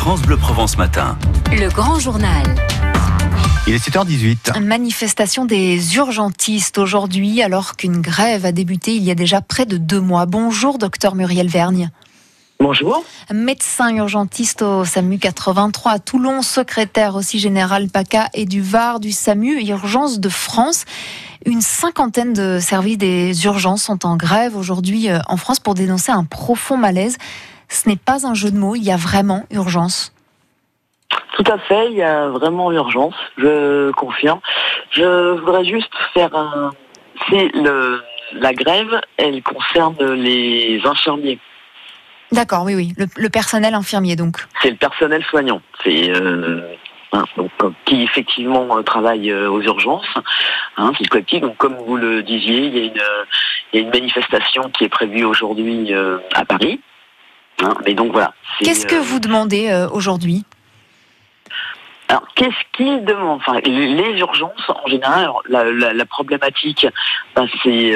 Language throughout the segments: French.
France Bleu Provence Matin. Le grand journal. Il est 7h18. Manifestation des urgentistes aujourd'hui, alors qu'une grève a débuté il y a déjà près de deux mois. Bonjour, docteur Muriel Vergne. Bonjour. Médecin urgentiste au SAMU 83 à Toulon, secrétaire aussi général PACA et du VAR du SAMU Urgence de France. Une cinquantaine de services des urgences sont en grève aujourd'hui euh, en France pour dénoncer un profond malaise. Ce n'est pas un jeu de mots, il y a vraiment urgence. Tout à fait, il y a vraiment urgence, je confirme. Je voudrais juste faire un... C'est le... La grève, elle concerne les infirmiers. D'accord, oui, oui. Le, personnel infirmier, donc. C'est le personnel soignant. C'est euh, hein, qui effectivement euh, travaille euh, aux urgences. Hein, c'est collectif. Donc, comme vous le disiez, il y a une, il y a une manifestation qui est prévue aujourd'hui à Paris. Hein, mais donc voilà. Qu'est-ce que vous demandez aujourd'hui? Alors, qu'est-ce qu'ils demandent? Enfin, les urgences, en général, la, problématique, ben, c'est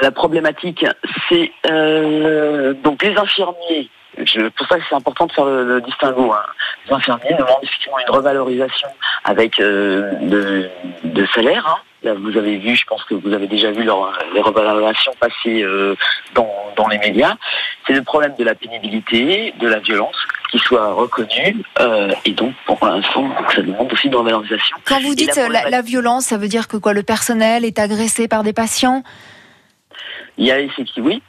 la problématique, c'est euh, donc les infirmiers. Je, pour ça, c'est important de faire le, distinguo. Hein. Les infirmiers demandent effectivement une revalorisation avec euh, de, salaire. Hein. Là, vous avez vu, je pense que vous avez déjà vu les revalorisations passer euh, dans, dans, les médias. C'est le problème de la pénibilité, de la violence, qui soit reconnue. et donc, pour l'instant, ça demande aussi une revalorisation. Quand vous dites la, la violence, ça veut dire que quoi? Le personnel est agressé par des patients? Il y a oui,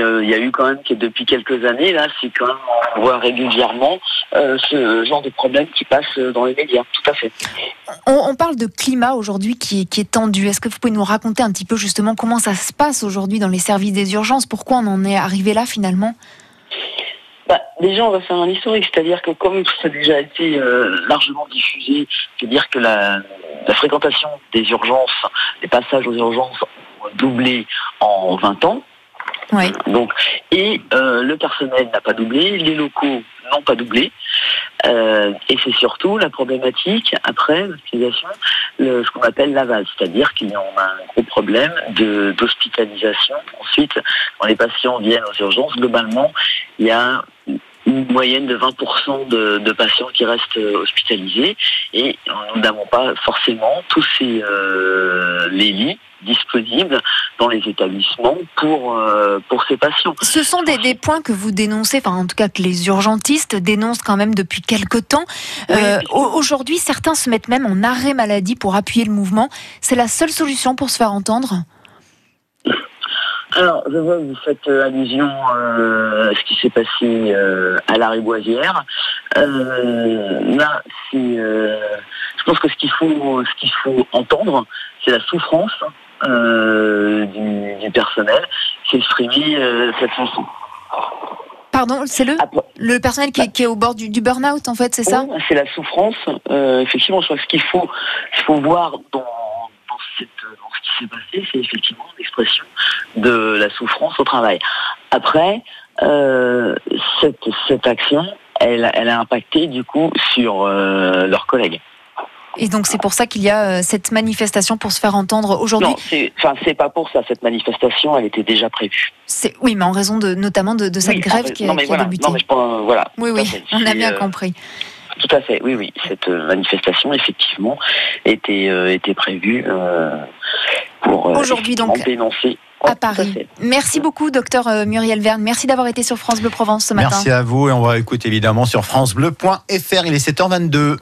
euh, il y a eu quand même que depuis quelques années, là, c'est quand même, on voit régulièrement euh, ce genre de problème qui passe dans les médias, tout à fait. On, parle de climat aujourd'hui qui, est tendu. Est-ce que vous pouvez nous raconter un petit peu justement comment ça se passe aujourd'hui dans les services des urgences? Pourquoi on en est arrivé là finalement? Bah, déjà, on va faire un historique, c'est-à-dire que comme ça a déjà été euh, largement diffusé, c'est-à-dire que la, la, fréquentation des urgences, les passages aux urgences doublé en 20 ans. Donc, et euh, le personnel n'a pas doublé, les locaux n'ont pas doublé. Euh, et c'est surtout la problématique, après l'utilisation, ce qu'on appelle l'aval, c'est-à-dire qu'il y a un gros problème d'hospitalisation. Ensuite, quand les patients viennent aux urgences, globalement, il y a une moyenne de 20% de, patients qui restent hospitalisés et nous n'avons pas forcément tous ces, euh, les lits disponibles dans les établissements pour, euh, pour ces patients. Ce sont des, des, points que vous dénoncez, enfin en tout cas que les urgentistes dénoncent quand même depuis quelques temps. Euh, aujourd'hui, certains se mettent même en arrêt maladie pour appuyer le mouvement. C'est la seule solution pour se faire entendre? Alors, je vois que vous faites euh, allusion à ce qui s'est passé à la Riboisière. là, c'est, je pense que ce qu'il faut, ce qu'il faut entendre, c'est la souffrance euh, du, personnel qui exprime euh, cette chanson. Pardon, c'est le, le personnel qui, est, au bord du, burn-out, en fait, c'est ça? C'est la souffrance. Euh, effectivement, je crois que ce qu'il faut, faut voir dans, ce qui s'est passé, c'est effectivement l'expression de la souffrance au travail. Après, cette, cette action, elle, elle a impacté du coup sur leurs collègues. Et donc c'est pour ça qu'il y a euh, cette manifestation pour se faire entendre aujourd'hui? Non, c'est, enfin c'est pas pour ça. Cette manifestation, elle était déjà prévue. C'est oui, mais en raison de notamment de, cette grève qui, a, débuté. Non, mais voilà. Oui, oui, on a bien euh, compris. Tout à fait, oui, oui. Cette euh, manifestation, effectivement, était, était prévue pour aujourd'hui donc dénoncer à Paris. Merci beaucoup, docteur Muriel Verne. Merci d'avoir été sur France Bleu Provence ce matin. Merci à vous et on va écouter évidemment sur francebleu.fr. Il est 7h22.